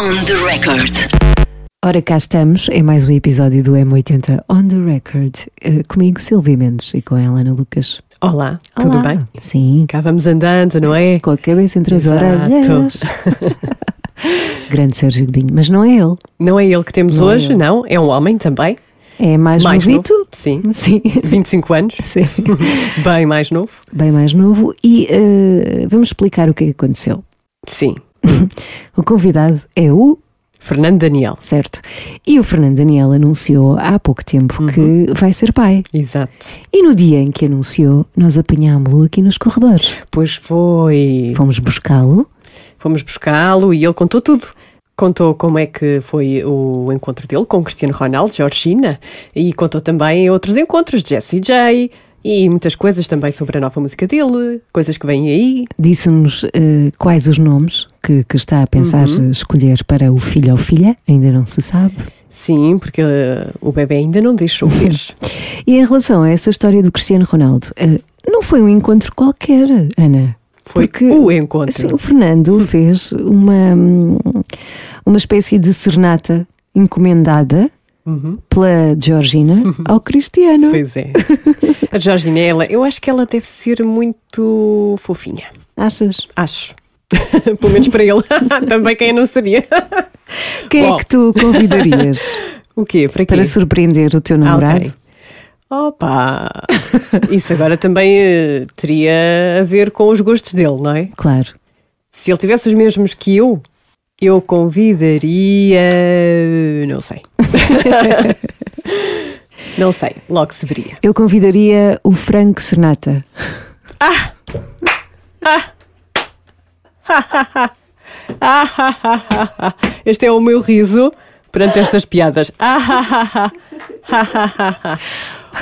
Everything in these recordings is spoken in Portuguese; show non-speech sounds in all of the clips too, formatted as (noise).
On the record. Ora, cá estamos em mais um episódio do M80 On the Record. Eh, comigo, Silvia Mendes, e com ela, Ana Lucas. Olá, tudo Olá. bem? Sim, Cá vamos andando, não é? com a cabeça entre as orelhas. (laughs) Grande Sérgio Godinho, mas não é ele. Não é ele que temos Não é hoje, ele. não. É um homem também. É mais, mais novito. novo. Sim. (laughs) Sim. 25 anos. (laughs) Sim. Bem mais novo. Bem mais novo. E eh, vamos explicar o que é que aconteceu. Sim. (laughs) O convidado é o Fernando Daniel. certo. E o Fernando Daniel anunciou há pouco tempo que vai ser pai. Exato. E no dia em que anunciou, nós apanhámo-lo aqui nos corredores. Pois foi. Fomos buscá-lo. Fomos buscá-lo e ele contou tudo. Contou como é que foi o encontro dele com Cristiano Ronaldo, Georgina, e contou também outros encontros de Jessie J e muitas coisas também sobre a nova música dele, coisas que vêm aí. Disse-nos eh, quais os nomes que, que está a pensar Uhum. escolher para o filho ou filha, ainda não se sabe. Sim, porque eh, o bebê ainda não deixou (laughs) ver. E em relação a essa história do Cristiano Ronaldo, eh, não foi um encontro qualquer, Ana. Foi Porque, o encontro. Assim, o Fernando fez uma, hum, uma espécie de serenata encomendada Uhum. pela Georgina ao Cristiano. Pois é. (laughs) A Georgina, ela, eu acho que ela deve ser muito fofinha. Achas? Acho. (laughs) Pelo menos para ele. (laughs) Também quem não seria. Quem Bom. é que tu convidarias O quê? Para quê? para surpreender o teu Ah, namorado? ok. Opa! Isso agora também eh, teria a ver com os gostos dele, não é? Claro. Se ele tivesse os mesmos que eu, eu convidaria. Não sei. (laughs) não sei, logo se veria. Eu convidaria o Frank Senata. (laughs) Este é o meu riso perante estas piadas. (laughs)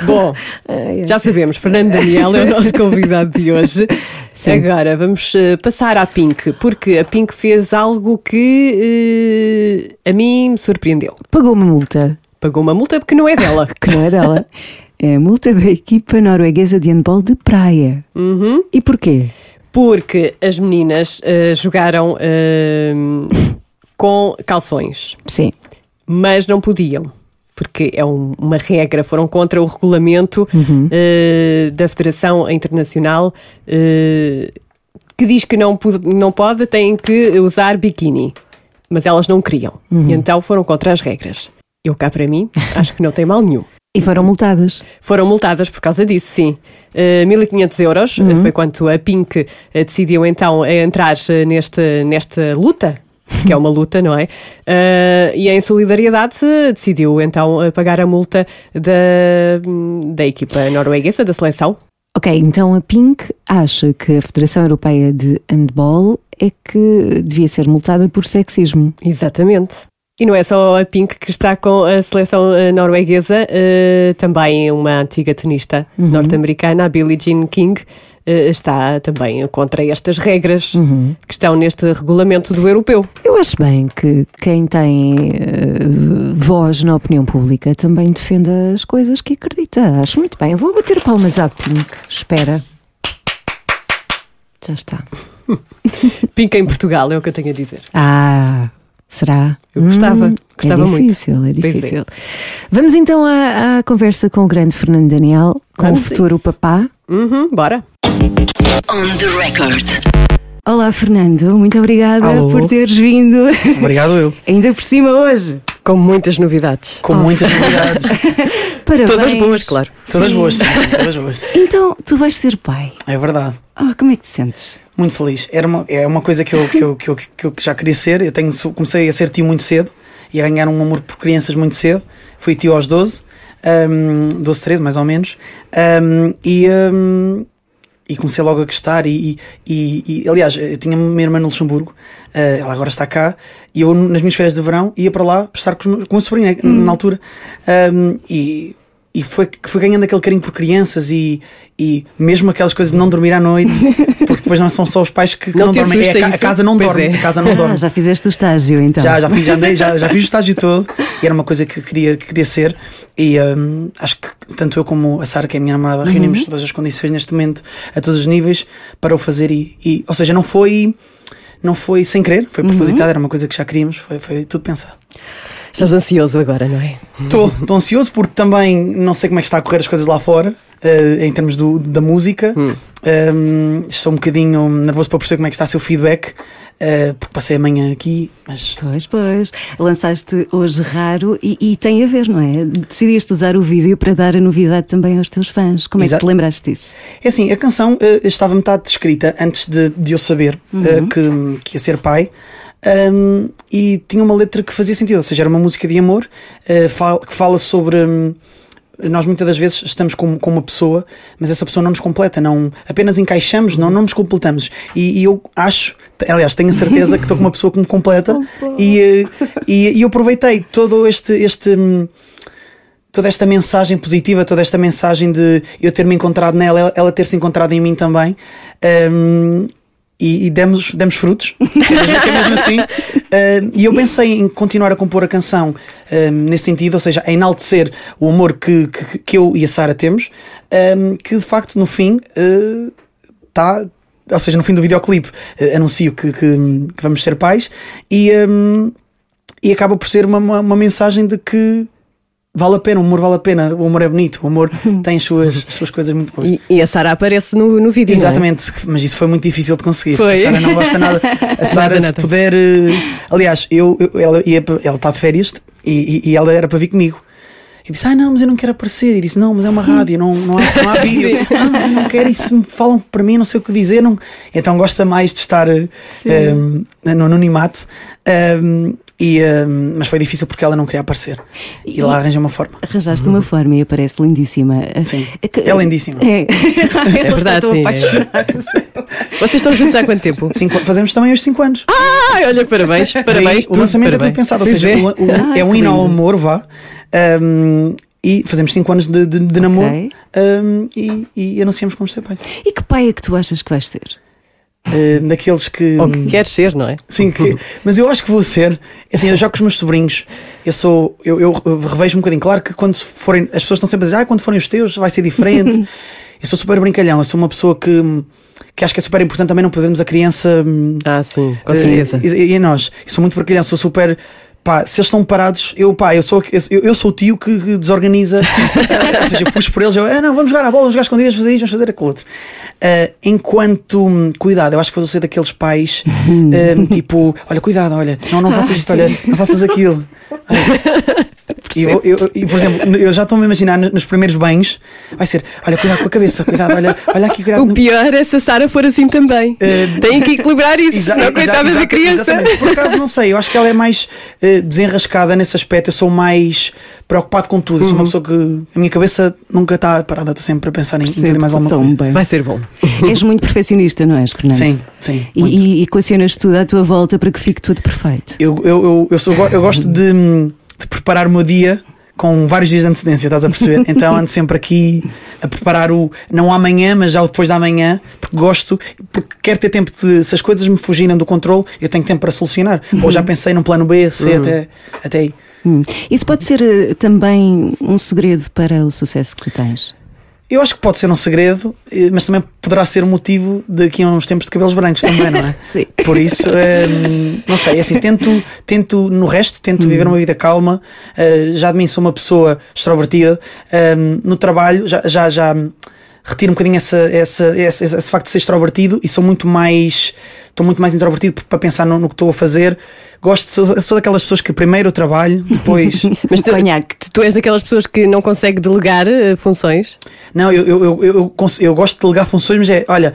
Bom, (laughs) já sabemos, Fernando Daniel é o nosso convidado de hoje. Sim. Agora vamos eh, passar à Pink, porque a Pink fez algo que eh, a mim me surpreendeu. Pagou uma multa, Pagou uma multa porque não é dela. que não é dela. (laughs) (laughs) É a multa da equipa norueguesa de handball de praia. Uhum. E porquê? Porque as meninas eh, jogaram eh, com calções. Sim. mas não podiam. Porque é um- uma regra, foram contra o regulamento eh, da Federação Internacional eh, que diz que não, pode- não pode, têm que usar biquíni. Mas elas não queriam. E então foram contra as regras. Eu cá para mim, (laughs) acho que não tem mal nenhum. E foram multadas. Foram multadas por causa disso, sim. Uh, 1.500 euros uh, foi quanto a Pink uh, decidiu então uh, entrar uh, neste, nesta luta, que é uma luta, não é? Uh, e em solidariedade decidiu então uh, pagar a multa da, da equipa norueguesa, da seleção. Ok, então a Pink acha que a Federação Europeia de Handball é que devia ser multada por sexismo. Exatamente. E não é só a Pink que está com a seleção uh, norueguesa, uh, também uma antiga tenista norte-americana, a Billie Jean King, está também contra estas regras que estão neste regulamento do europeu. Eu acho bem que quem tem eh, voz na opinião pública também defenda as coisas que acredita. Acho muito bem. Vou bater palmas à Pink. Espera. Já está. (laughs) Pink em Portugal, é o que eu tenho a dizer. Ah, será? Eu gostava, Hum, gostava é muito. difícil, é Pois é. difícil. Vamos então à, à conversa com o grande Fernando Daniel, com Vamos o futuro isso. papá. Uhum, bora. On the record. Olá, Fernando. Muito obrigada Alô. por teres vindo. Obrigado eu. (laughs) Ainda por cima hoje. Com muitas novidades. Com muitas novidades. (laughs) Parabéns. Todas boas, claro. Todas Sim. boas, sim, todas boas. Então, tu vais ser pai. É verdade. Ah, como é que te sentes? Muito feliz. Era uma, é uma coisa que eu, que, eu, que, eu, que eu já queria ser. Eu tenho, comecei a ser tio muito cedo e a ganhar um amor por crianças muito cedo. Fui tio aos 12, um, 12, 13 mais ou menos. Um, e, um, e comecei logo a gostar. E, e, e- aliás, eu tinha uma irmã no Luxemburgo, uh, ela agora está cá. E eu, nas minhas férias de verão, ia para lá prestar com, os meus- com a sobrinha na altura. Um, e e foi que fui ganhando aquele carinho por crianças e, e mesmo aquelas coisas de não dormir à noite, (laughs) porque depois não são só os pais que, que Não não, dormem, é a, a casa não dorme, é. a casa não Ah, (laughs) dorme. já fizeste o estágio, então. Já, já fiz, já, andei, já, já fiz o estágio todo e era uma coisa que queria, que queria ser. E hum, acho que tanto eu como a Sara, que é a minha namorada, Uhum. reunimos todas as condições neste momento, a todos os níveis, para o fazer. E, e- ou seja, não foi. não foi sem querer, foi propositado, era uma coisa que já queríamos, foi, foi tudo pensado. Estás ansioso agora, não é? Estou, estou ansioso porque também não sei como é que está a correr as coisas lá fora, eh, em termos do- da música. Um, estou um bocadinho nervoso para perceber como é que está o feedback, eh, porque passei a manhã aqui, mas Pois, pois. Lançaste hoje raro e, e tem a ver, não é? Decidiste usar o vídeo para dar a novidade também aos teus fãs. Como é Exato. que te lembraste disso? É assim, a canção eh, estava metade escrita antes de, de eu saber eh, que, que ia ser pai. Um, e tinha uma letra que fazia sentido, ou seja, era uma música de amor fal- que fala sobre. hum, nós muitas das vezes estamos com, com uma pessoa, mas essa pessoa não nos completa, não apenas encaixamos, não, não nos completamos. E, e eu acho, aliás, tenho a certeza que estou com uma pessoa que me completa (laughs) e, eh, e, e eu aproveitei todo este. este hum, toda esta mensagem positiva, toda esta mensagem de eu ter me encontrado nela, ela- ela ter se encontrado em mim também. Um, e, e demos, demos frutos, (laughs) que é mesmo, assim. Um, e eu pensei em continuar a compor a canção um, nesse sentido, ou seja, a enaltecer o amor que, que, que eu e a Sara temos, um, que de facto no fim está. ou seja, no fim do videoclipe uh, anuncio que, que, que vamos ser pais e, um, e acaba por ser uma, uma, uma mensagem de que vale a pena, o amor vale a pena, o amor é bonito, o amor (laughs) tem as suas, as suas coisas muito boas. E, e a Sara aparece no, no vídeo. é? Exatamente, mas isso foi muito difícil de conseguir. Foi. A Sara não gosta nada. A (laughs) Sara, se puder. eh, Aliás, eu, eu- ela, ia pa- ela está de férias e, e- e ela era para vir comigo. E disse: Ah, não, mas eu não quero aparecer. E disse: Não, mas é uma rádio, não, não, há, não há (laughs) vídeo. ah, não quero. Isso me falam para mim, não sei o que dizer. Não... Então gosta mais de estar eh, um, no anonimato. Um, e, um, mas foi difícil porque ela não queria aparecer. E, lá arranja uma forma. Arranjaste uma forma e aparece lindíssima. Sim. que- É lindíssima. É, É verdade, é. Vocês estão juntos há quanto tempo? Cinco- fazemos também os 5 anos. Ai, olha, parabéns, parabéns. O lançamento é parabéns. tudo pensado, ou seja, é. o- o- Ai, é um hino ao amor, vá. Um, e fazemos 5 anos de, de, de namoro um, e, e anunciamos que vamos ser pai. E que pai é que tu achas que vais ser? Uh, daqueles que. Ou que queres ser, não é? Sim, que- mas eu acho que vou ser. Assim, eu já com os meus sobrinhos, eu sou. Eu, eu revejo um bocadinho. Claro que quando forem. As pessoas estão sempre a dizer, ah, quando forem os teus vai ser diferente. (laughs) eu sou super brincalhão, eu sou uma pessoa que. Que acho que é super importante também não perdermos a criança hum, Ah, sim, com Eh, certeza. E, e a nós, eu sou muito brincalhão, sou super. Pá, se eles estão parados, eu, pá, eu sou, eu, eu sou o tio que desorganiza. (laughs) ou seja, eu puxo por eles, eu, ah, não, vamos jogar a bola, vamos jogar escondidas, fazer isto, vamos fazer aquilo outro. Eh, enquanto, hum, cuidado, eu acho que vou ser daqueles pais, eh, (laughs) tipo, olha, cuidado, olha, não, não faças isto, olha, não faças aquilo. (laughs) E, eu, eu- e, por exemplo, eu já estou-me a imaginar nos primeiros banhos, vai ser, olha, cuidado com a cabeça, cuidado, olha, olha aqui, cuidado. O pior é se a Sara for assim também. Eh, Tem que equilibrar isso, Exa- exa- coitada da criança. Exatamente. Por acaso não sei, eu acho que ela é mais eh, desenrascada nesse aspecto. Eu sou mais preocupado com tudo. Eu sou uma pessoa que a minha cabeça nunca está parada, estou sempre a pensar em, em tudo e mais alguma coisa. bem. Vai ser bom. (laughs) És muito perfeccionista, não és, Fernando? Sim, sim. E, muito. e tudo à tua volta para que fique tudo perfeito. Eu, eu, eu, eu, sou, eu gosto de, de preparar o meu dia com vários dias de antecedência, estás a perceber? (laughs) Então ando sempre aqui a preparar o não amanhã, mas já o depois da manhã, porque gosto, porque quero ter tempo de, se as coisas me fugirem do controle, eu tenho tempo para solucionar. Ou já pensei num plano B, C, até, até aí. Hum. Isso pode ser eh, também um segredo para o sucesso que tu tens. Eu acho que pode ser um segredo, eh, mas também poderá ser um motivo daqui a uns tempos de cabelos brancos também, não é? (laughs) Sim. Por isso, hum, não sei, é assim, tento, tento no resto, tento viver uma vida calma. eh, já de mim sou uma pessoa extrovertida. hum, no trabalho, já, já, já retiro um bocadinho essa, essa, esse, esse, facto de ser extrovertido e sou muito mais. Estou muito mais introvertido para pensar no, no que estou a fazer. Gosto, sou, sou daquelas pessoas que primeiro trabalho, (laughs) depois. Mas tu, Conhaque. tu- és daquelas pessoas que não consegue delegar eh, funções? Não, eu, eu, eu, eu gosto de delegar funções, mas é, olha,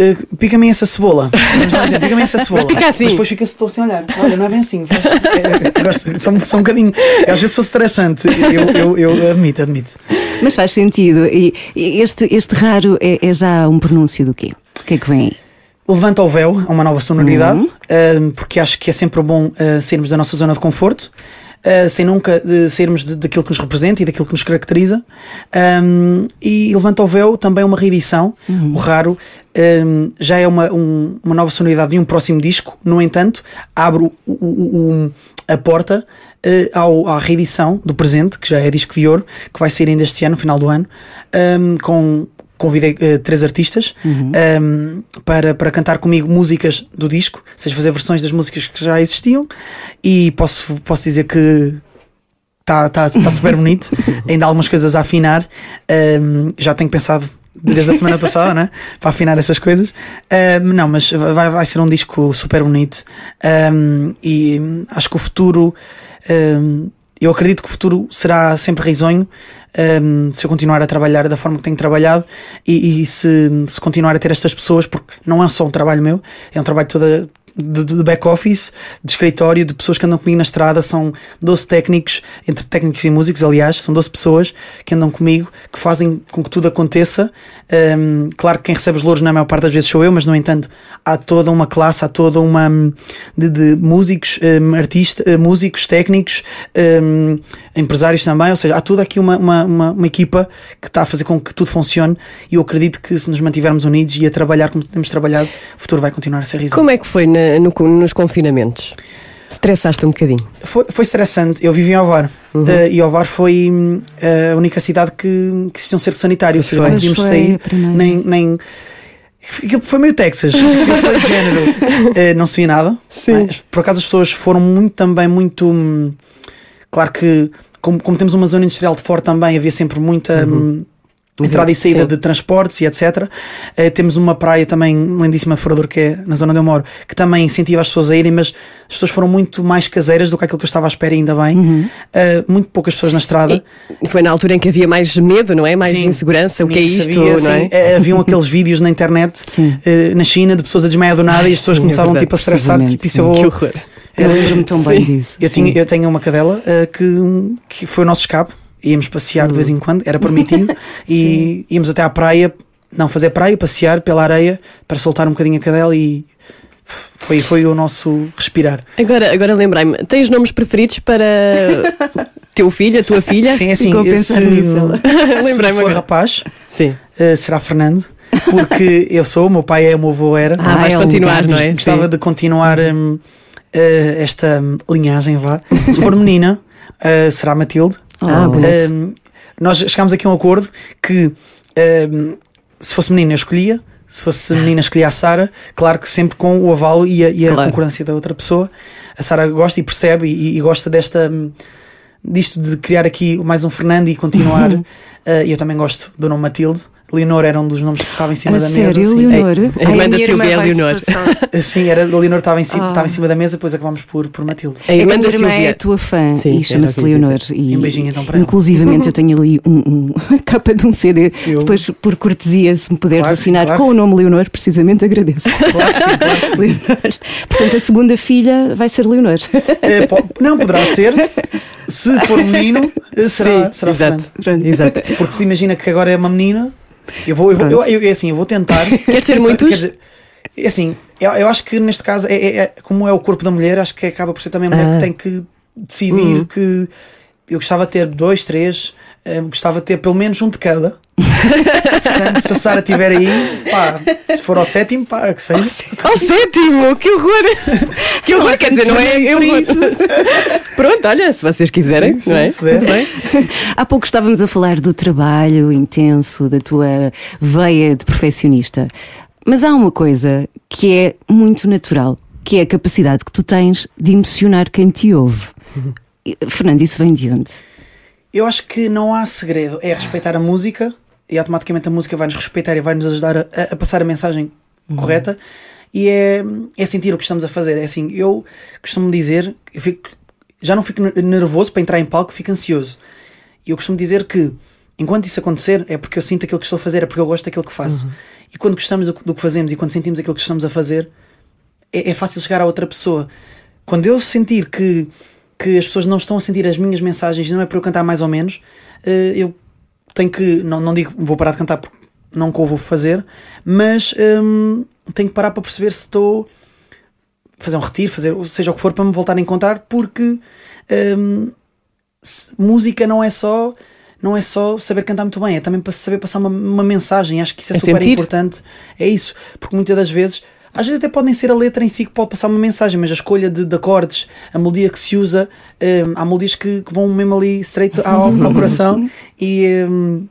eh, pica-me essa cebola. Vamos lá dizer, pica-me essa (laughs) cebola. pica assim. Mas depois fica estou assim a olhar. Olha, não é bem assim. É, gosto, sou, sou um bocadinho. eu Às vezes sou estressante. Eu, eu, eu admito, admito. Mas faz sentido. E este, este raro é, é já um pronúncio do quê? O que é que vem aí? Levanta o véu, é uma nova sonoridade, eh, porque acho que é sempre bom eh, sairmos da nossa zona de conforto. Eh, sem nunca eh, sairmos de- daquilo que nos representa e daquilo que nos caracteriza. Um, e Levanta o Véu também é uma reedição. O Raro um, já é uma, um- uma nova sonoridade de um próximo disco. No entanto, abre o- o- o- a porta eh, ao, à reedição do presente, que já é disco de ouro, que vai sair ainda este ano, no final do ano, um, com convidei uh, três artistas Uhum. um, para, para cantar comigo músicas do disco, ou seja, fazer versões das músicas que já existiam. E posso, posso dizer que está tá, tá super (laughs) bonito. Ainda há algumas coisas a afinar. Um, já tenho pensado desde a semana passada, né? Para afinar essas coisas. Um, não, mas vai, vai ser um disco super bonito. Um, e acho que o futuro. um, eu acredito que o futuro será sempre risonho um, se eu continuar a trabalhar da forma que tenho trabalhado e, e se, se continuar a ter estas pessoas, porque não é só um trabalho meu, é um trabalho toda de, de back-office, de escritório, de pessoas que andam comigo na estrada. São 12 técnicos, entre técnicos e músicos, aliás, são 12 pessoas que andam comigo, que fazem com que tudo aconteça. Um, claro que quem recebe os louros na maior parte das vezes sou eu, mas no entanto há toda uma classe, há toda uma hum, de, de músicos, um, artistas, uh, músicos, técnicos, um, empresários também, ou seja, há toda aqui uma, uma, uma, uma equipa que está a fazer com que tudo funcione e eu acredito que se nos mantivermos unidos e a trabalhar como temos trabalhado, o futuro vai continuar a ser risonho. Como é que foi na- no- nos confinamentos? Estressaste um bocadinho? Foi, foi estressante. Eu vivi em Ovar eh, e Ovar foi hum, a única cidade que, que existia um cerco sanitário, ou seja, não podíamos sair, nem. nem Aquilo foi meio Texas, Aquilo foi de (laughs) género. Eh, não se via nada. Sim. Mas, por acaso as pessoas foram muito também, muito. hum, Claro que, como, como temos uma zona industrial de fora também, havia sempre muita. hum, Entrada e saída Sim. de transportes e etc. Eh, temos uma praia também lindíssima de Forador, que é na zona onde eu moro, que também incentiva as pessoas a irem, mas as pessoas foram muito mais caseiras do que aquilo que eu estava à espera, ainda bem. Eh, muito poucas pessoas na estrada. E foi na altura em que havia mais medo, não é? Mais Sim, insegurança. O que é isto? sabia, não é? Eh, Haviam aqueles (laughs) vídeos na internet eh, na China de pessoas a desmaiar do nada e as pessoas sim, é começavam verdade, tipo a estressar. Tipo, isso eu vou- Que horror. Eu lembro-me tão bem disso. eu, tinha, eu tenho uma cadela eh, que, que foi o nosso escape. Íamos passear de vez em quando, era permitido, (laughs) e íamos até à praia, não fazer praia, passear pela areia para soltar um bocadinho a cadela e foi, foi o nosso respirar. Agora, agora lembrei-me, tens nomes preferidos para (laughs) teu filho, a tua filha? Sim, é assim, Ficou se, nisso, (laughs) se for agora. rapaz, Sim. eh, será Fernando, porque eu sou, o meu pai é, o meu avô era. Ah, vais é o continuar, não é? Gostava Sim. de continuar hum, eh, esta hum, linhagem, vá. Se for menina, eh, será Matilde. Ah, bonito. Hum, nós chegámos aqui a um acordo que hum, se fosse menina eu escolhia, se fosse (laughs) menina escolhia a Sara, claro que sempre com o avalo e a, e a Claro. concordância da outra pessoa. A Sara gosta e percebe e, e gosta desta hum, disto de criar aqui mais um Fernando e continuar. (laughs) E eu também gosto do nome Matilde. Leonor era um dos nomes que estava em cima A da sério, mesa. sim. Leonor? A Ai, irmã da Silvia é Leonor. (laughs) Sim, era, a Leonor estava em, cima, Ah. estava em cima da mesa, depois acabámos por, por Matilde. A É irmã a minha da irmã é Silvia. a tua fã Sim, e chama-se Leonor. E, E um beijinho então para ela. Inclusivamente eu (laughs) tenho ali um, um- a capa de um CD. Eu- Depois, por cortesia, se me puderes Claro sim, assinar claro com que o sim. nome Leonor, precisamente agradeço. Claro que sim, claro que sim. (laughs) Leonor. Portanto, a segunda filha vai ser Leonor. Po- não, poderá ser. Se for menino, será, Sim, será exato. Fernando. Exato. Porque se imagina que agora é uma menina, eu vou, eu vou eu, eu, é assim, eu vou tentar. Quer ter muitos? Quer dizer, é assim, eu, eu acho que neste caso, é, é- é- como é o corpo da mulher, acho que acaba por ser também a mulher Ah. que tem que decidir que eu gostava de ter dois, três, eh, gostava de ter pelo menos um de cada. Portanto, se a Sara estiver aí, pá, se for ao sétimo, pá, que seja. Ao sétimo, que horror! (laughs) Que horror, quer dizer, não é isso. Pronto, olha, se vocês quiserem, Sim, sim, não é? se der. Tudo bem. Há pouco estávamos a falar do trabalho intenso, da tua veia de perfeccionista. Mas há uma coisa que é muito natural, que é a capacidade que tu tens de emocionar quem te ouve. Fernando, isso vem de onde? Eu acho que não há segredo. É respeitar a música e automaticamente a música vai-nos respeitar e vai-nos ajudar a, a passar a mensagem correta. E é, é sentir o que estamos a fazer. É assim, eu costumo dizer, eu fico, já não fico ner- nervoso para entrar em palco, fico ansioso. E eu costumo dizer que enquanto isso acontecer, é porque eu sinto aquilo que estou a fazer, é porque eu gosto daquilo que faço. E quando gostamos do, que- do que fazemos e quando sentimos aquilo que estamos a fazer, é, é fácil chegar a outra pessoa. Quando eu sentir que, que as pessoas não estão a sentir as minhas mensagens, não é para eu cantar mais ou menos, eh, eu tenho que, não, não digo vou parar de cantar porque não que eu vou fazer, mas hum, tenho que parar para perceber se estou fazer um retiro, fazer seja o que for para me voltar a encontrar, porque hum, se- música não é só não é só saber cantar muito bem, é também para saber passar uma, uma mensagem. Acho que isso é, É super sentir. importante. É isso, porque muitas das vezes, às vezes até podem ser a letra em si que pode passar uma mensagem, mas a escolha de, de acordes, a melodia que se usa, hum, há melodias que, que vão mesmo ali straight ao, (laughs) ao coração e, hum,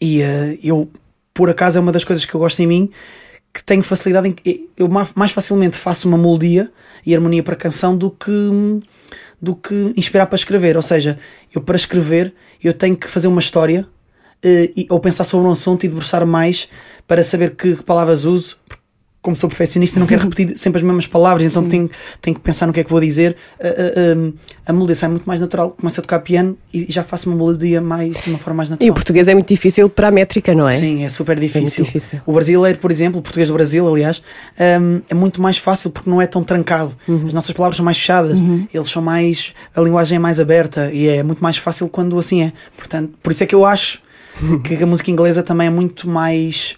e eh, eu por acaso é uma das coisas que eu gosto em mim, que tenho facilidade em eu ma- mais facilmente faço uma melodia e harmonia para canção do que do que inspirar para escrever. Ou seja, eu para escrever eu tenho que fazer uma história eh, e- ou pensar sobre um assunto e debruçar mais para saber que palavras uso. Como sou perfeccionista, não quero (laughs) repetir sempre as mesmas palavras, então tenho, tenho que pensar no que é que vou dizer. A, a, a melodia sai muito mais natural. Começo a tocar piano e já faço uma melodia mais, de uma forma mais E natural. o português é muito difícil para a métrica, não é? Sim, é super difícil. difícil. O brasileiro, por exemplo, o português do Brasil, aliás, é muito mais fácil porque não é tão trancado. Uhum. As nossas palavras são mais fechadas, eles são mais. a linguagem é mais aberta e é muito mais fácil quando assim é. Portanto, por isso é que eu acho (laughs) que a música inglesa também é muito mais.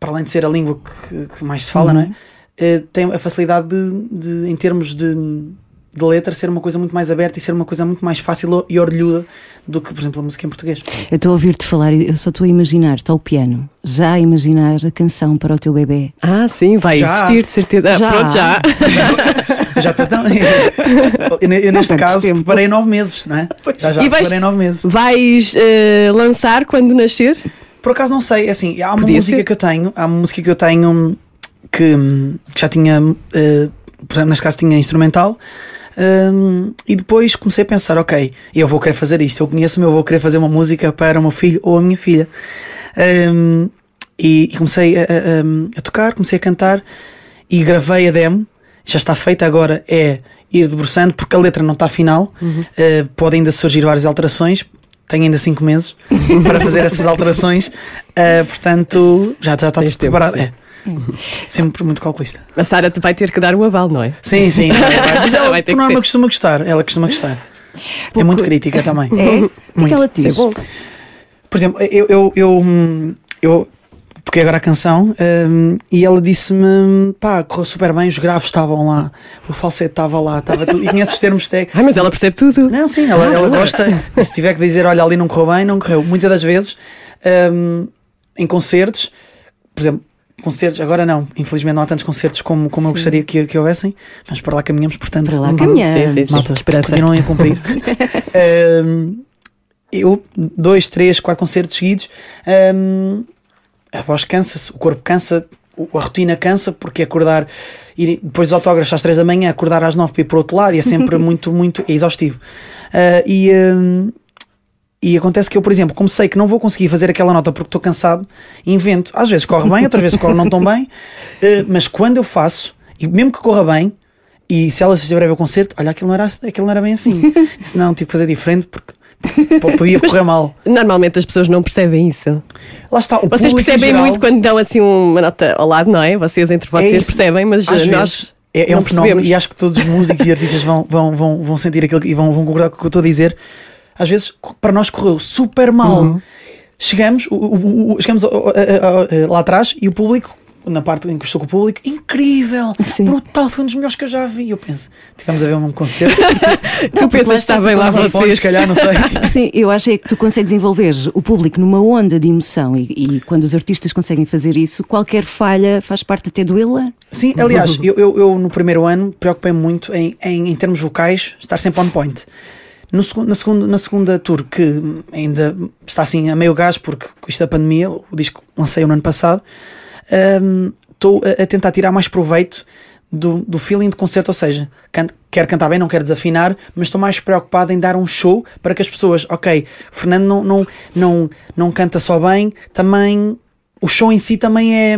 Para além de ser a língua que, que mais se fala, não é? Eh, tem a facilidade de, de, em termos de. de letra ser uma coisa muito mais aberta e ser uma coisa muito mais fácil e orlhuda do que, por exemplo, a música em português. Eu estou a ouvir-te falar e eu só estou a imaginar, está o piano, já a imaginar a canção para o teu bebê. Ah, sim, vai Já. existir, de certeza. Ah, Já. Pronto, já. (laughs) Já estou tão. (laughs) eu, eu neste caso tempo. preparei nove meses, não é? Já já E vais- preparei nove meses. Vais eh, lançar quando nascer? Por acaso não sei, assim, há uma Podia música ser. que eu tenho, há uma música que eu tenho que, que já tinha, eh, por exemplo, neste caso tinha instrumental. hum, e depois comecei a pensar, ok, eu vou querer fazer isto. Eu conheço-me, eu vou querer fazer uma música para o meu filho ou a minha filha. Hum, e, e comecei a, a- a tocar, comecei a cantar e gravei a demo. Já está feita agora, é ir debruçando, porque a letra não está final. Uh, podem ainda surgir várias alterações. Tenho ainda 5 meses (laughs) para fazer essas alterações. Uh, portanto, já, já está tudo preparado. É. Sempre muito calculista. A Sara vai ter que dar o aval, não é? Sim, sim. (laughs) Mas ela, Vai ter por norma, ser. costuma gostar. Ela costuma gostar. É Pouco- muito crítica também. (laughs) É? O que é ela é diz? bom. Por exemplo, eu, eu, eu, eu toquei agora a canção hum, e ela disse-me: pá, correu super bem, os graves estavam lá, o falsete estava lá, estava tudo. E conhece os termos técnicos. Ai, mas ela percebe tudo. Não, sim, ela, ela gosta. E se tiver que dizer, olha, ali não correu bem, não correu. Muitas das vezes, hum, em concertos, por exemplo, concertos, agora não, infelizmente não há tantos concertos como, como eu gostaria que, que houvesse, mas para lá caminhamos, portanto, Para lá caminhamos. Malta, continuem a cumprir. (laughs) Hum, eu, dois, três, quatro concertos seguidos, hum, a voz cansa-se, o corpo cansa, a rotina cansa, porque acordar e depois dos autógrafos às três da manhã, acordar às nove para ir para o outro lado, e é sempre (laughs) muito, muito é exaustivo. Ah, e, hum, e acontece que eu, por exemplo, como sei que não vou conseguir fazer aquela nota porque estou cansado, invento. Às vezes corre bem, outras vezes corre não tão bem, eh, (laughs) mas quando eu faço, e mesmo que corra bem, e se ela estiver a ver o concerto, olha, aquilo não era, aquilo não era bem assim. (laughs) Se não, tive que fazer diferente porque podia correr mal. Normalmente as pessoas não percebem isso. Lá está, o Vocês percebem geral, muito quando dão assim uma nota ao lado, não é? Vocês entre vocês isso. percebem, mas às eh, nós vezes, é, é um fenómeno e acho que todos os músicos e artistas vão, vão, vão, vão sentir aquilo e vão, vão concordar com o que eu estou a dizer. Às vezes, para nós correu super mal. Uhum. Chegamos, o- o- o- chegamos lá atrás e o público, na parte em que estou com o público, incrível, Sim. brutal, foi um dos melhores que eu já vi. Eu penso, tivemos a ver um concerto, (laughs) Tu pensas lá que está está, bem lá vocês. se calhar, não sei. (laughs) Sim, eu acho é que tu consegues envolver o público numa onda de emoção e, e quando os artistas conseguem fazer isso, qualquer falha faz parte até do elan. Sim, aliás, eu, eu, eu no primeiro ano preocupei-me muito em, em, em termos vocais estar sempre on point. No na, segunda, na segunda tour, que ainda está assim a meio gás, porque com isto da pandemia, o disco lancei no ano passado, estou a, a tentar tirar mais proveito do, do feeling de concerto, ou seja, can, quero cantar bem, não quero desafinar, mas estou mais preocupado em dar um show para que as pessoas, ok, o Fernando não, não, não, não canta só bem, também o show em si também é,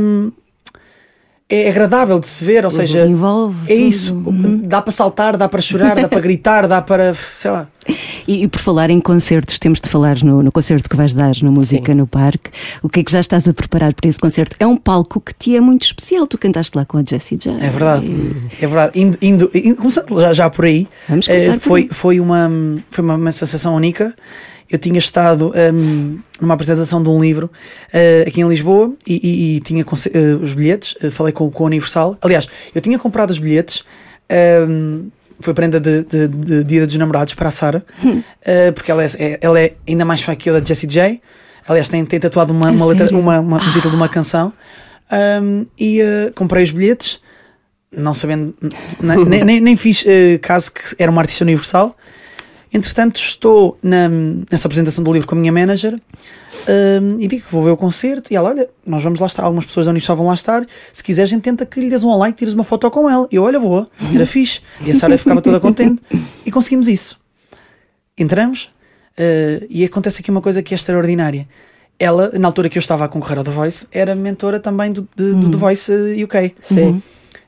é agradável de se ver, ou seja, Envolve é tudo. isso, dá para saltar, dá para chorar, dá para gritar, dá para, sei lá. (laughs) E, e por falar em concertos, temos de falar no, no concerto que vais dar na Música no Parque. O que é que já estás a preparar para esse concerto? É um palco que te é muito especial. Tu cantaste lá com a Jessie J. É verdade, é verdade. Indo, indo, indo- começando já, já por aí, Vamos começar eh, por foi, aí. foi, uma, foi uma, uma sensação única. Eu tinha estado hum, numa apresentação de um livro eh, aqui em Lisboa e, e- e tinha eh, os bilhetes. eh, falei com, com a Universal. Aliás, eu tinha comprado os bilhetes. hum, foi prenda de, de- de Dia dos Namorados para a Sara, Hum. eh, porque ela é, é- ela é ainda mais fã que eu da Jessie J. Aliás, tem, tem tatuado uma, A uma letra, uma, uma- um título de uma canção. Um, e eh, comprei os bilhetes, não sabendo, nem, nem- nem, fiz eh, caso que era uma artista universal. Entretanto, estou na, nessa apresentação do livro com a minha manager hum, e digo que vou ver o concerto. E ela, olha, nós vamos lá estar, algumas pessoas da Unistal vão lá estar. Se quiser, a gente tenta que lhe des um like e tires uma foto com ela. E eu, olha, boa, era fixe. E a Sara ficava toda contente. E conseguimos isso. Entramos uh, e acontece aqui uma coisa que é extraordinária. Ela, na altura que eu estava a concorrer ao The Voice, era mentora também do, de, do The Voice uh, UK. Sim.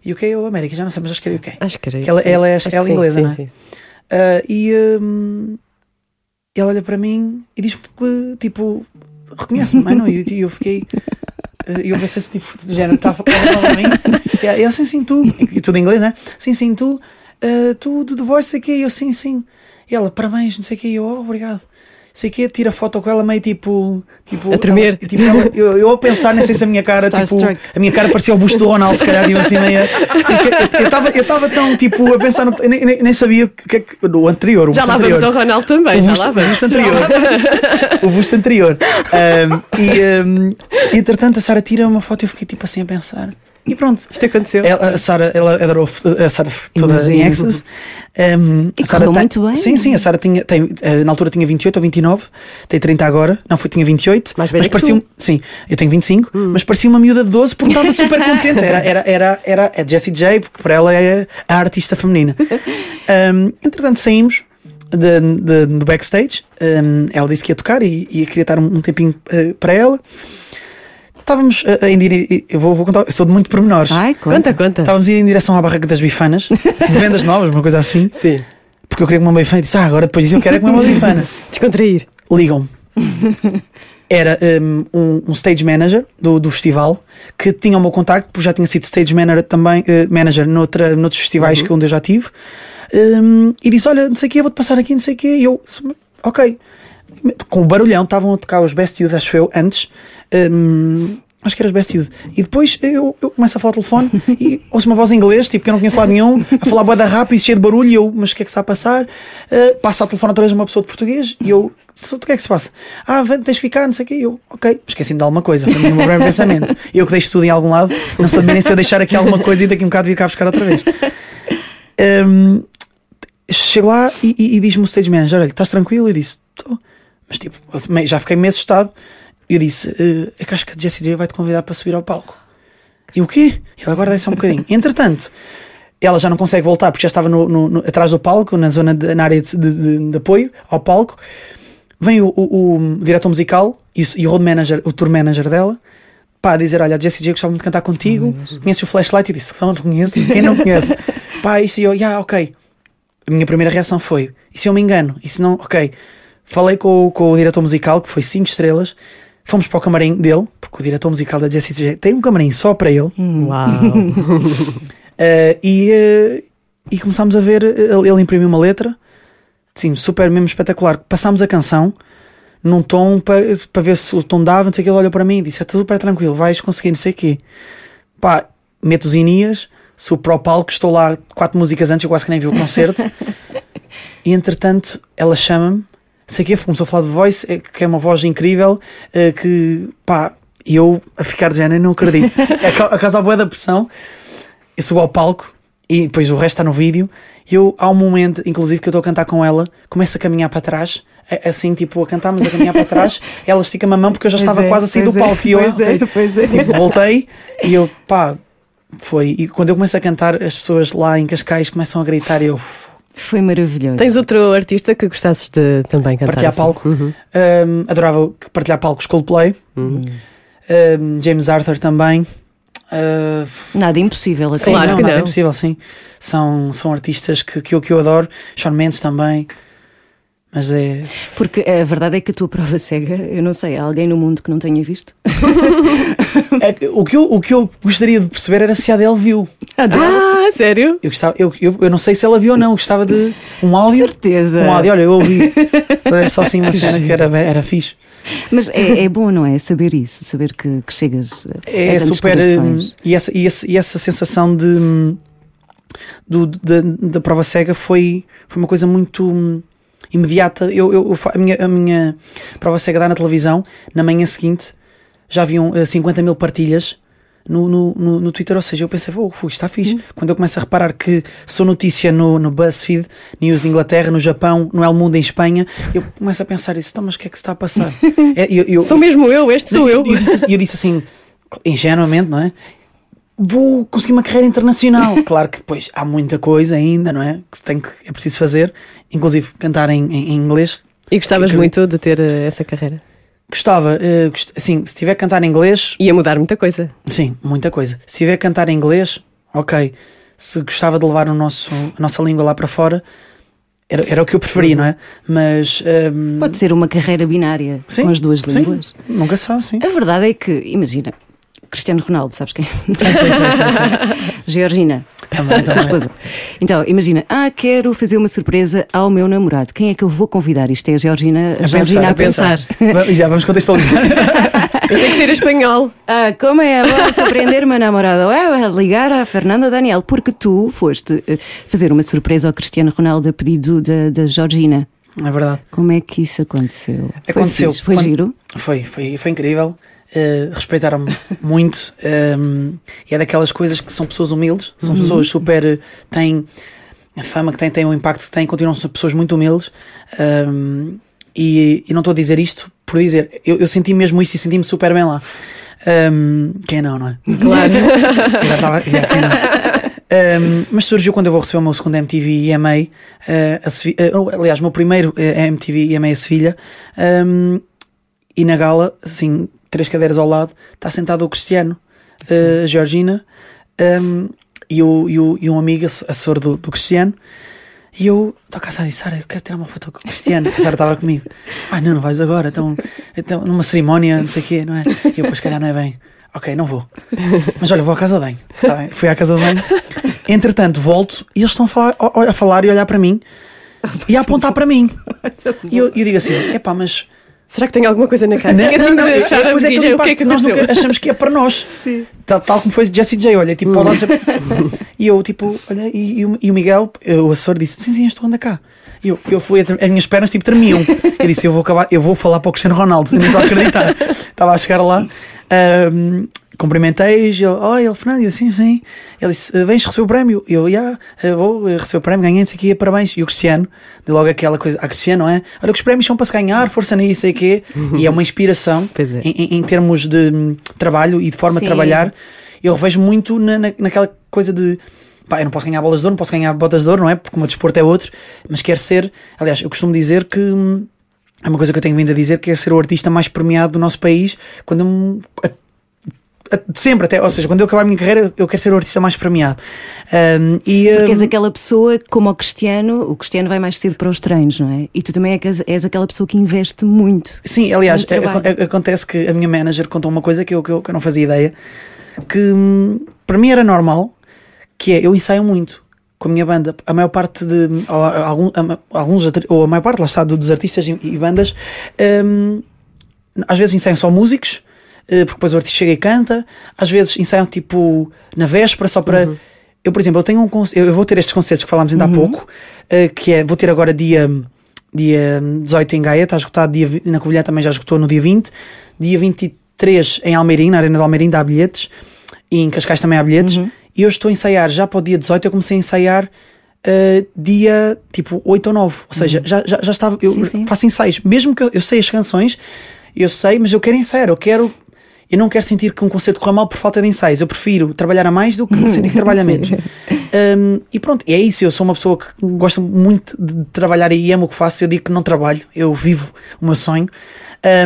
UK ou América, já não sei, mas acho que era UK. Acho que era ela, ela é, ela é sim, inglesa, sim, não é? sim. Uh, e hum, ela olha para mim e diz-me que, tipo, reconhece-me, mano. E eu, fiquei. uh, eu pensei se tipo, de género, está a falar para mim. E ela, sim, sim, tu. E tudo em inglês, né? Sim, sim, tu. uh, tu do The Voice, sei que Eu, sim, sim. E ela, parabéns, não sei o que. Eu, oh, obrigado. Sei que tira foto com ela meio tipo. tipo A tremer. ela- tipo, ela- eu, eu a pensar, nem sei se a minha cara, tipo. A minha cara parecia o busto do Ronaldo, se calhar, e eu assim meio. tipo, eu estava eu tão tipo a pensar, no, nem, nem, nem sabia o que é que. No anterior, o Já busto lá anterior. ao Ronaldo também, O já busto, lá o vamos. busto anterior. o busto anterior. Um, e, um, e entretanto a Sara tira uma foto e eu fiquei tipo assim a pensar. E pronto. Isto aconteceu. Ela, a Sara, ela adorou a Sara toda Imagino. em Access. Um, E a Sara correu tem- muito bem. Sim, sim, a Sara tinha, tem, eh, na altura tinha 28 ou 29, tem 30 agora. Não, foi, tinha 28. Mais mas parecia. um- Sim, eu tenho 25, mas parecia uma miúda de 12 porque estava super (laughs) contente. Era, era, era, era a Jessie J, porque para ela é a artista feminina. Um, (laughs) entretanto, saímos do backstage. Um, ela disse que ia tocar e, e queria estar um, tempinho eh, para ela. Estávamos a ir. Eu vou, vou contar, eu sou de muito pormenores. Ai, Conta, conta. conta. Estávamos a ir em direção à barraca das bifanas, de vendas (laughs) novas, uma coisa assim, Sim. porque eu queria comer uma bifana e disse: Ah, agora depois disso eu quero é comer uma (laughs) bifana. Descontrair. Ligam-me. (laughs) Era um, um- um stage manager do, do festival que tinha o meu contacto, porque já tinha sido stage manager também, eh, manager noutra, noutros festivais que onde eu já tive, Um, e disse: Olha, não sei o que, vou-te passar aqui, não sei o que. E eu, ok. Com o barulhão, estavam a tocar os Best Youth, acho eu, antes. Um, acho que era os Best Youth. E depois eu, eu começo a falar ao telefone e (laughs) ouço uma voz em inglês, tipo que eu não conheço lado nenhum, a falar boeda rápido, cheio de barulho. E eu, mas o que é que se está a passar? Uh, passa a telefone outra vez uma pessoa de português e eu, "So, o que é que se passa? Ah, vem, tens de ficar, não sei o quê. E eu, ok, esqueci-me de alguma coisa, foi o meu primeiro pensamento. Eu que deixo tudo em algum lado, não sabia nem se eu deixar aqui alguma coisa e daqui um bocado vir cá buscar outra vez. Um, chego lá e, e- e diz-me o stage manager: Olha, estás tranquilo? Eu disse: Estou. Mas tipo, me- já fiquei meio assustado. Eu disse: "Eh, É que acho que a Jessie J vai te convidar para subir ao palco. E o quê? Ele aguarda só um bocadinho. Entretanto, ela já não consegue voltar porque já estava no- no- no- atrás do palco, na zona de, na área de, de- de- de apoio ao palco. Vem o, o- o diretor musical e o, e o road manager, o tour manager dela, pá, a dizer: Olha, a Jessie J gostava muito de cantar contigo. Conhece o flashlight? Eu disse: Não conheço. Quem não conhece? (laughs) pá, isto e eu, yeah, ok. A minha primeira reação foi: E se eu me engano? E se não? Ok. Falei com, o- com o diretor musical, que foi 5 estrelas. Fomos para o camarim dele, porque o diretor musical da Jessie J tem um camarim só para ele. Uau. Uh, (laughs) e, uh, e começámos a ver, uh, ele, ele imprimiu uma letra, sim, super mesmo espetacular. Passámos a canção num tom para para ver se o tom dava, não sei o que. Ele olhou para mim e disse: É tudo super tranquilo, vais conseguir, não sei o quê. Pá, meto os Inias, subo para o palco, estou lá quatro músicas antes, eu quase que nem vi o concerto. (laughs) e entretanto, ela chama-me, sei quê, começou a falar de voice, eh, que é uma voz incrível, eh, que pá, e eu a ficar de género, não acredito. a, (laughs) ca- a causa boa da pressão eu subo ao palco e depois o resto está no vídeo. E eu, há um momento, inclusive, que eu estou a cantar com ela, começo a caminhar para trás, assim, tipo, a cantar, mas a caminhar para trás. (laughs) Ela estica-me a mão porque eu já Pois estava é, quase a sair do é, palco. e eu, pois é, ok. pois é. Tipo, voltei e eu, pá, foi. E quando eu começo a cantar, as pessoas lá em Cascais começam a gritar e eu, Foi maravilhoso. Tens outro artista que gostasses de também cantar? partilhar assim? palco. Uhum. Um, adorava partilhar palcos Coldplay. Uhum. Um, James Arthur também. Uh, Nada impossível até. Sim, Claro não, que nada não. é possível, sim. São, são artistas que, que, eu, que eu adoro. Sean Mendes também. Mas é. Porque a verdade é que a tua prova cega, eu não sei, há alguém no mundo que não tenha visto? (laughs) é- o, que eu, o que eu gostaria de perceber era se a Adele viu. Ah, sério? Eu, gostava, eu, eu, eu não sei se ela viu ou não. Eu gostava de um áudio. Certeza. Um áudio, olha, eu ouvi. (laughs) Era só assim uma cena que era, era fixe. Mas é, é bom, não é? Saber isso, saber que, que chegas a É super. corações. hum, E essa, e, essa, e essa sensação de. hum, Do, da, da prova cega foi, foi uma coisa muito hum, imediata. Eu, eu, a, minha, a minha prova cega dá na televisão, na manhã seguinte já haviam eh, 50 mil partilhas no, no, no, no Twitter, ou seja, eu pensei, oh, isto está fixe. Uhum. Quando eu começo a reparar que sou notícia no, no BuzzFeed, News de Inglaterra, no Japão, no El Mundo em Espanha, eu começo a pensar isso, então, mas o que é que se está a passar? (laughs) É, eu, eu, Sou mesmo eu, este sou eu. e eu, disse, eu disse assim, ingenuamente, não é? Vou conseguir uma carreira internacional. (laughs) Claro que depois há muita coisa ainda, não é? Que se tem que é preciso fazer, inclusive cantar em, em, em inglês. E gostavas Que- que- muito de ter eh, essa carreira? Gostava, eh, gost- assim, se tiver que cantar em inglês, Ia mudar muita coisa. sim, muita coisa. Se tiver que cantar em inglês, ok. Se gostava de levar o nosso, a nossa língua lá para fora, era, era o que eu preferia, não é? Mas ehm, Pode ser uma carreira binária sim, com as duas sim, línguas. Nunca sabe, sim. A verdade é que, imagina, Cristiano Ronaldo, sabes quem? Sim, sim, sim, sim, sim. (laughs) Georgina. Também, a sua também. esposa. Então, imagina, ah, quero fazer uma surpresa ao meu namorado. Quem é que eu vou convidar? Isto é a Georgina a, Georgina a pensar. Vamos- Já vamos contextualizar. (laughs) Mas tem que ser espanhol. Ah, como é agora surpreender meu namorado? É ligar a Fernanda Daniel, porque tu foste eh, fazer uma surpresa ao Cristiano Ronaldo a pedido da, da Georgina. é verdade. Como é que isso aconteceu? Foi Aconteceu. fixe? Foi Quando- giro? Foi, foi, foi incrível. Uh, respeitaram-me (laughs) muito. Um, e é daquelas coisas que são pessoas humildes, são pessoas super. uh, têm a fama que têm, têm o impacto que têm, continuam ser pessoas muito humildes. Um, e, e não estou a dizer isto por dizer, eu, eu senti mesmo isso e senti-me super bem lá. Um, quem não, não é? Claro. (laughs) Já estava- já, quem não? Um, mas surgiu quando eu vou receber o meu segundo MTV EMA, uh, a Sevi- uh, aliás, o meu primeiro MTV EMA a Sevilha, e na gala, assim, três cadeiras ao lado, está sentado o Cristiano, uh, a Georgina um, e, o, e, o, e um amigo assessor do, do Cristiano. E eu estou a casar e disse, Sara, eu quero tirar uma foto com o Cristiano. A Sara estava comigo. Ah, não, não vais agora. Então, então, numa cerimónia, não sei o quê, não é? E eu, pois, calhar não é bem. Ok, não vou. Mas olha, vou à casa de banho. Tá bem, fui à casa de banho. Entretanto, volto e eles estão a falar, a, a falar e a olhar para mim e a apontar para mim. (laughs) E eu, eu digo assim: epá, mas. Será que tem alguma coisa na cara? Não, não, não, de é, a depois é aquele virilha. O que é impacto que nós nunca achamos que é para nós. Tal, tal como foi Jesse J. Olha, tipo, lá ser- E eu, tipo, olha, e, e o, e o Miguel, eh, o assessor, disse: Sim, sim, estou anda cá. E eu, eu fui, as minhas pernas tipo tremiam. Eu disse: Eu vou acabar, eu vou falar para o Cristiano Ronaldo, eu não estou a acreditar. Estava a chegar lá, ahm, cumprimentei, ele, oh, ele, Fernando, eu, sim, sim. Ele disse: "Eh, Vens receber o prémio? Eu, já, eh, vou eh, receber o prémio, ganhei, não sei o quê, parabéns. E o Cristiano, de logo aquela coisa, a Cristiano, não é? Olha, que os prémios são para se ganhar, força nisso, sei quê. E é uma inspiração (laughs) é. em, em- termos de hum, trabalho e de forma Sim. de trabalhar. Eu revejo muito na, na- naquela coisa de. Pá, eu não posso ganhar bolas de ouro, não posso ganhar botas de ouro, não é? Porque o meu desporto é outro, mas quero ser. Aliás, eu costumo dizer que. hum, É uma coisa que eu tenho vindo a dizer, que é ser o artista mais premiado do nosso país quando eu, de sempre até, ou seja, quando eu acabar a minha carreira, eu quero ser o artista mais premiado. Hum, e, Porque és aquela pessoa, como o Cristiano, o Cristiano vai mais cedo para os treinos, não é? E tu também é és, aquela pessoa que investe muito. Sim, aliás, acontece que a minha manager contou uma coisa que eu, que eu, que eu não fazia ideia, que hum, para mim era normal, que é eu ensaio muito com a minha banda. A maior parte de algum- alguns ou a maior parte lá está do- dos artistas e, e bandas, hum, às vezes ensaiam só músicos, porque depois o artista chega e canta, às vezes ensaiam tipo na véspera só para. Eu, por exemplo, eu tenho um eu vou ter estes concertos que falámos ainda há pouco, eh, que é, vou ter agora dia, dia 18 em Gaia, está esgotado, dia, na Covilhã também já esgotou no dia 20, dia 23 em Almeirim, na Arena de Almeirim dá bilhetes, e em Cascais também há bilhetes, e eu estou a ensaiar já para o dia 18, eu comecei a ensaiar eh, dia tipo 8 ou 9, ou seja, já, já, já estava, eu Sim, sim. faço ensaios, mesmo que eu, eu sei as canções, eu sei, mas eu quero ensaiar, eu quero. Eu não quero sentir que um concerto corra mal por falta de ensaios. Eu prefiro trabalhar a mais do que sentir que trabalha menos. (laughs) Um, e pronto, é isso. Eu sou uma pessoa que gosta muito de trabalhar e amo o que faço. Eu digo que não trabalho, eu vivo o meu sonho.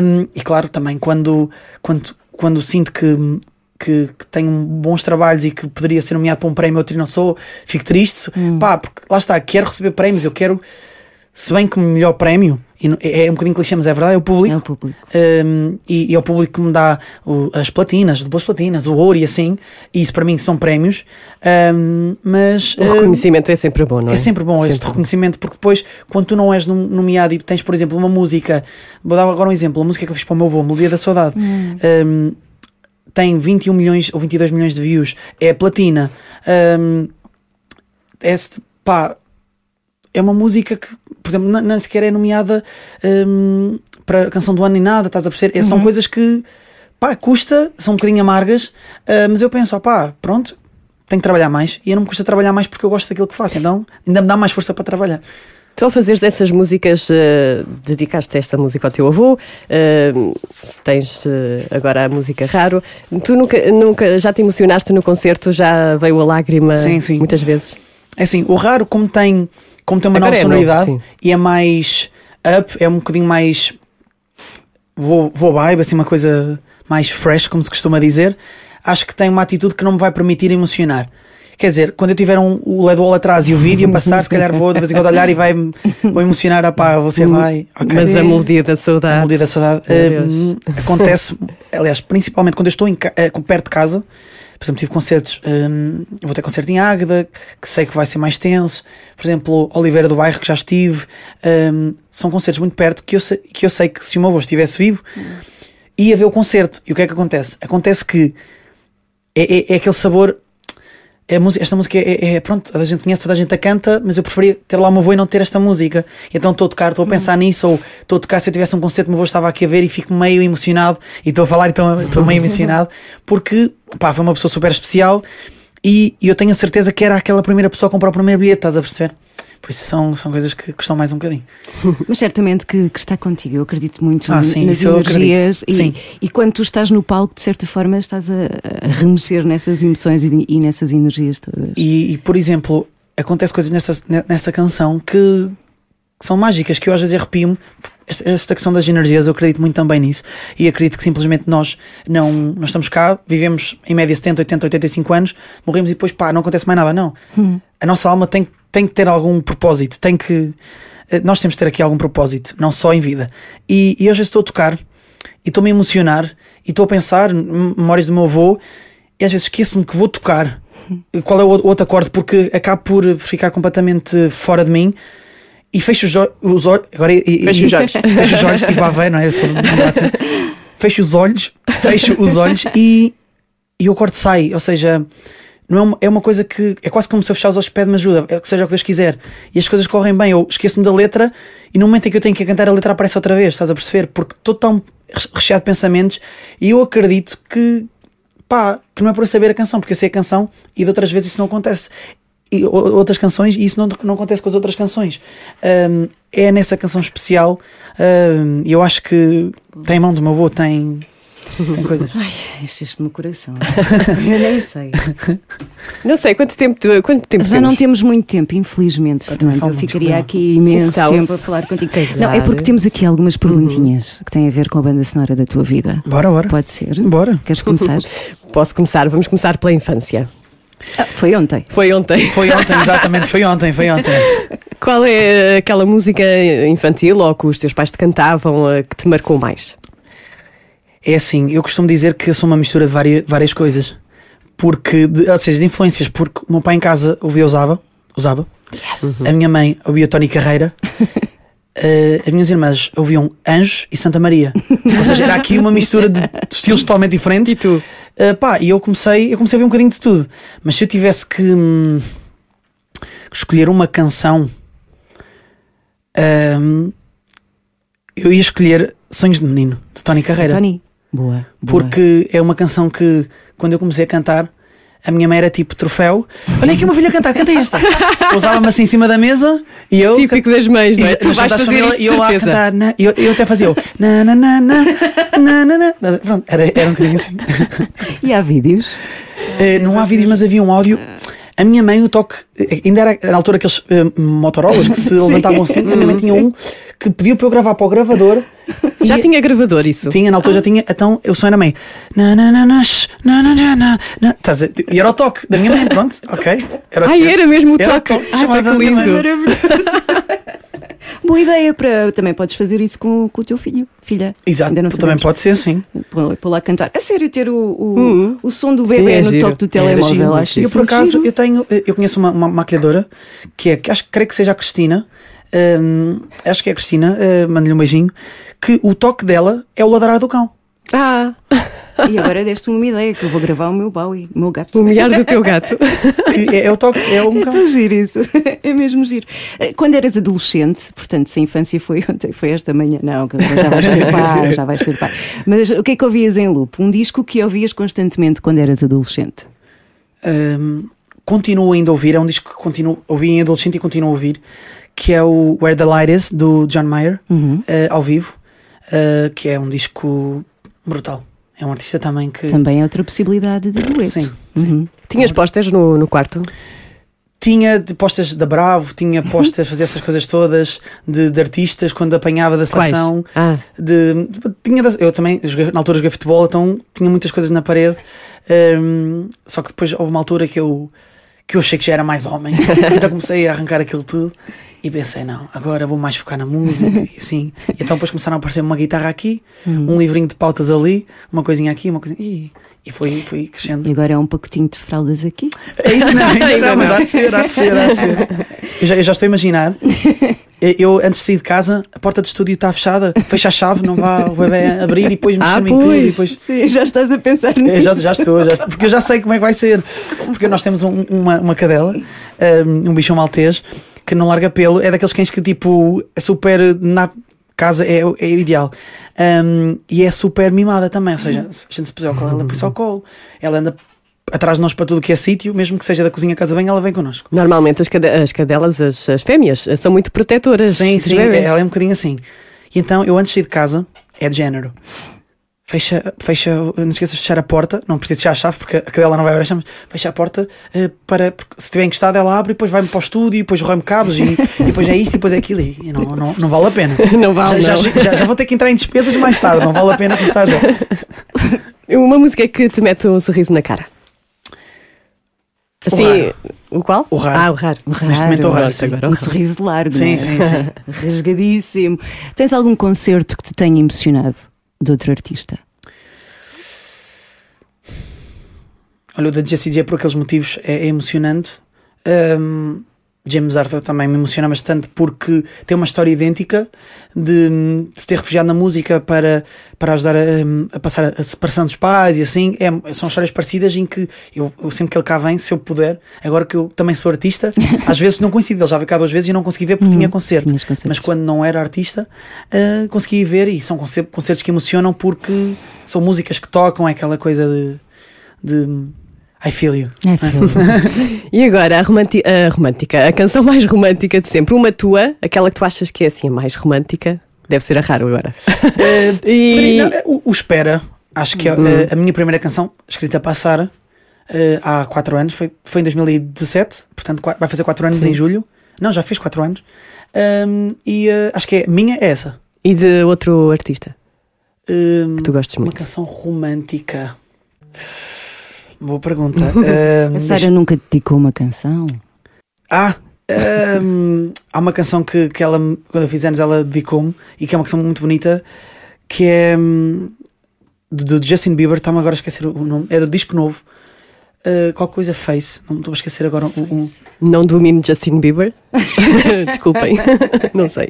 Um, e claro, também quando, quando, quando sinto que, que, que tenho bons trabalhos e que poderia ser nomeado para um prémio, outro e não sou, fico triste. Pá, porque lá está, quero receber prémios, eu quero. Se bem que o melhor prémio, e é é um bocadinho clichê, mas é verdade, é o público. É o público. Um, e, e é o público que me dá o- as platinas, as duplas platinas, o ouro e assim, e isso para mim são prémios. Um, mas O um, reconhecimento é sempre bom, não é? é sempre bom esse Sempre. reconhecimento, porque depois, quando tu não és nom- nomeado e tens, por exemplo, uma música, vou dar agora um exemplo, a música que eu fiz para o meu avô, Melodia da Saudade, um, tem 21 milhões ou 22 milhões de views, é platina. Um, é, pá, é uma música que, por exemplo, nem, sequer é nomeada hum, para a canção do ano nem nada, estás a perceber? É, São coisas que pá, custa, são um bocadinho amargas, ah, mas eu penso, ó pá, pronto, tenho que trabalhar mais e eu não me custa trabalhar mais porque eu gosto daquilo que faço, então ainda me dá mais força para trabalhar. Tu ao fazeres essas músicas, eh, dedicaste esta música ao teu avô, eh, tens eh, agora a música Raro. Tu nunca, nunca já te emocionaste no concerto? Já veio a lágrima Sim, sim. muitas vezes? É assim, o raro, como tem, como tem uma Agora nova é sonoridade e é mais up, é um bocadinho mais. Vou, vou vibe, assim, uma coisa mais fresh, como se costuma dizer. Acho que tem uma atitude que não me vai permitir emocionar. Quer dizer, quando eu tiver um, o LED wall atrás e o vídeo a passar, se calhar vou de vez em quando olhar e vai vou emocionar. Ah, pá, você vai. ok. Mas a melodia da saudade. A melodia da saudade hum, acontece, aliás, principalmente quando eu estou em eh, perto de casa. Por exemplo, tive concertos, hum, vou ter concerto em Águeda, que sei que vai ser mais tenso. Por exemplo, Oliveira do Bairro, que já estive. hum, são concertos muito perto que eu, sei, que eu sei que se o meu avô estivesse vivo, ia ver o concerto. E o que é que acontece? Acontece que é, é- é aquele sabor. É música- esta música é, é- pronto, toda a gente conhece, toda a gente a canta, mas eu preferia ter lá o meu avô e não ter esta música. Então estou a tocar, estou a pensar nisso, ou estou a tocar se eu tivesse um concerto, o meu avô estava aqui a ver e fico meio emocionado, e estou a falar e estou estou meio emocionado, (laughs) porque pá, foi uma pessoa super especial e, e eu tenho a certeza que era aquela primeira pessoa a comprar o primeiro bilhete, estás a perceber? Por isso são, são coisas que custam mais um bocadinho. (laughs) Mas certamente que, que está contigo. Eu acredito muito Ah, sim, nas energias. acredito. Sim. E, e quando tu estás no palco, de certa forma, estás a, a remexer nessas emoções e, e nessas energias todas. E, e, por exemplo, acontece coisas nessa, nessa canção que, que são mágicas, que eu às vezes arrepio-me. Esta, questão das energias, eu acredito muito também nisso. E acredito que simplesmente nós não, não estamos cá, vivemos em média 70, 80, 85 anos, morremos e depois pá, não acontece mais nada. Não. A nossa alma tem, tem que ter algum propósito, tem que. eh, Nós temos que ter aqui algum propósito, não só em vida. E, e vezes estou a tocar e estou-me a emocionar e estou a pensar, em memórias do meu avô, e às vezes esqueço-me que vou tocar qual é o outro acorde, porque acabo por ficar completamente fora de mim e fecho os, os olhos. Agora, e, Fecho os olhos. (laughs) fecho os olhos, tipo a ver, não é? Eu sou um. Fecho os olhos, fecho os olhos e, e o acorde sai. Ou seja, não é, uma, é uma coisa que é quase como se eu fechar os olhos e pede-me ajuda, é que seja o que Deus quiser. E as coisas correm bem. Eu esqueço-me da letra e no momento em que eu tenho que cantar, a letra aparece outra vez, estás a perceber? Porque estou tão recheado de pensamentos e eu acredito que pá, que não é por eu saber a canção, porque eu sei a canção e de outras vezes isso não acontece. E outras canções, e isso não, não acontece com as outras canções. Ahm, é nessa canção especial, e eu acho que tem mão do meu avô, tem, tem coisas. Ai, encheste-me o coração. (laughs) Eu nem sei. Não sei, quanto tempo, tu- quanto tempo Já não temos? temos muito tempo, infelizmente, Fernando. Eu ficaria aqui imenso Então, tempo a falar contigo. calhar- Não, é porque temos aqui algumas perguntinhas que têm a ver com a banda sonora da tua vida. Bora, bora. Pode ser? Bora. Queres começar? (laughs) Posso começar? Vamos começar pela infância. Ah, foi ontem. Foi ontem. Foi ontem, exatamente, foi ontem, foi ontem. Qual é aquela música infantil ou que os teus pais te cantavam eh, que te marcou mais? É assim, eu costumo dizer que eu sou uma mistura de várias, várias coisas. Porque, de, ou seja, de influências, porque o meu pai em casa ouvia usava, usava. A minha mãe ouvia Tony Carreira. (laughs) Eh, as minhas irmãs ouviam Anjos e Santa Maria. Ou seja, era aqui uma mistura de, de estilos totalmente diferentes. E tu? Eh, pá, e eu comecei, eu comecei a ver um bocadinho de tudo. Mas se eu tivesse que, hum, escolher uma canção, hum, eu ia escolher Sonhos de Menino, de Tony Carreira. Tony. Boa. boa. Porque é uma canção que, quando eu comecei a cantar, a minha mãe era tipo troféu. Olha aqui uma filha a cantar, canta esta. (laughs) Pousava-me assim em cima da mesa e eu. Típico das mães, não é? E, Tu vais fazer família, isso e eu lá a cantar, na, eu, eu até fazia o (laughs) na na na na na na na. Pronto, era, era um bocadinho assim. E há vídeos? Eh, não há vídeos, mas havia um áudio. A minha mãe, o toque, ainda era na altura aqueles eh, Motorolas que se (laughs) levantavam assim. A minha mãe tinha um que pediu para eu gravar para o gravador. (laughs) Já tinha gravador isso? Tinha, na altura já tinha, então eu som era meio. Na, na, na, na, na, na, na? E era o toque da minha mãe, pronto, ok. Era Ai, era mesmo o Era toque. o toque Ai, que lindo. (laughs) Boa ideia para. Também podes fazer isso com, com o teu filho, filha. Exato, Ainda não também sabemos. pode ser, sim. Pô- Pô lá cantar. A sério, ter o, o, Hum. o som do Sim, bebê é no giro. toque do Era telemóvel. giro. Acho eu isso por acaso giro. eu tenho eu conheço uma, uma maquilhadora que é que acho que creio que seja a Cristina hum, acho que é a Cristina uh, mando-lhe um beijinho que o toque dela é o ladrar do cão Ah, (laughs) E agora deste-me uma ideia que eu vou gravar o meu Bowie, o meu gato. O miar do teu gato. (laughs) É, é o toque, é um É cão. tão giro isso. É mesmo giro. Quando eras adolescente, portanto, se a infância foi ontem, foi esta manhã, não, já vais ser pai, já vais ser pai. Mas o que é que ouvias em loop? Um disco que ouvias constantemente quando eras adolescente? Um, continuo ainda a ouvir, é um disco que continuo, ouvi em adolescente e continuo a ouvir, que é o Where the Light Is, do John Mayer, Uhum. eh, ao vivo, eh, que é um disco brutal. É um artista também que. Também é outra possibilidade de dueto. Sim, sim. Uhum. Tinhas postas no, no quarto? Tinha de postas da Bravo, tinha postas, fazia essas coisas todas de, de artistas quando apanhava da seleção. Ah, De, tinha da- eu também, na altura joguei futebol, então tinha muitas coisas na parede. Hum, só que depois houve uma altura que eu, que eu achei que já era mais homem. (laughs) então comecei a arrancar aquilo tudo e pensei, não, agora vou mais focar na música (laughs) e assim. E então depois começaram a aparecer uma guitarra aqui, um livrinho de pautas ali, uma coisinha aqui, uma coisinha. E, e foi, foi crescendo. E agora é um pacotinho de fraldas aqui. Ainda não, ainda, não, mas há de ser, há de ser, há de ser. Eu já, eu já estou a imaginar. (laughs) Eu, antes de sair de casa, a porta do estúdio está fechada, fecha a chave, não vá o bebê abrir e depois me Ah, chama em tudo. E pois. depois... Sim, já estás a pensar nisso. É, já, já estou, já estou, porque eu já sei como é que vai ser. Porque nós temos um- uma, uma cadela, um, um bichão maltês, que não larga pelo, é daqueles cães que tipo é super na casa, é, é ideal. Um, e é super mimada também, ou seja, se a gente se puser ao colo, ela põe-se ao colo, ela anda atrás de nós para tudo que é sítio, mesmo que seja da cozinha casa bem, ela vem connosco. normalmente as, cade- as cadelas, as, as fêmeas, são muito protetoras. Sim, sim, bebés. ela é um bocadinho assim. E então eu antes de sair de casa, é de género. Fecha, fecha, não esqueças de fechar a porta, não precisa fechar a chave porque a cadela não vai abrir a chave, fecha a porta eh, para, porque se estiver encostado ela abre e depois vai-me para o estúdio e depois rói-me cabos e, e depois é isto e depois é aquilo e, e não, não, não vale a pena. (laughs) Não vale, já, não. Já, já, já vou ter que entrar em despesas mais tarde, não vale a pena começar já. (laughs) Uma música que te mete um sorriso na cara. Assim, raro. o qual? O raro. Ah, o raro. Neste momento é o raro, sim. agora. Um sorriso largo, Sim, é? sim, sim. (laughs) Rasgadíssimo. Tens algum concerto que te tenha emocionado de outro artista? Olha, o da Jessie J por aqueles motivos é, é emocionante. Um, James Arthur também me emociona bastante porque tem uma história idêntica de, de se ter refugiado na música para, para ajudar a, a passar a, separação dos pais e assim. É- são histórias parecidas em que eu, eu sempre que ele cá vem, se eu puder, agora que eu também sou artista, (laughs) às vezes não coincido. Ele já veio cá duas vezes e não consegui ver porque tinha concerto. Mas quando não era artista, ah, consegui ver e são concer- concertos que emocionam porque são músicas que tocam, é aquela coisa de. de I feel you. É, filho. (laughs) E agora, a, romanti- a romântica, a canção mais romântica de sempre, uma tua, aquela que tu achas que é assim a mais romântica, deve ser a raro agora. Eh, (laughs) E- não, eh, o, o Espera, acho que é eh, a minha primeira canção escrita para a Sara eh, há 4 anos, foi, foi em 2017, portanto vai fazer 4 anos em julho. Não, já fez 4 anos. Ahm, e eh, acho que é minha é essa. E de outro artista Ahm, que tu gostes uma muito. canção romântica. Boa pergunta. (laughs) Ahm, A Sara nunca dedicou uma canção? Ah, hum, há uma canção que, que ela, quando eu fiz anos, ela dedicou-me e que é uma canção muito bonita que é hum, do, do Justin Bieber. Está-me agora a esquecer o nome, é do disco novo. Uh, qual coisa Face, não me estou a esquecer agora. Um, um, Não domino Justin Bieber. (laughs) Desculpem, (laughs) não sei.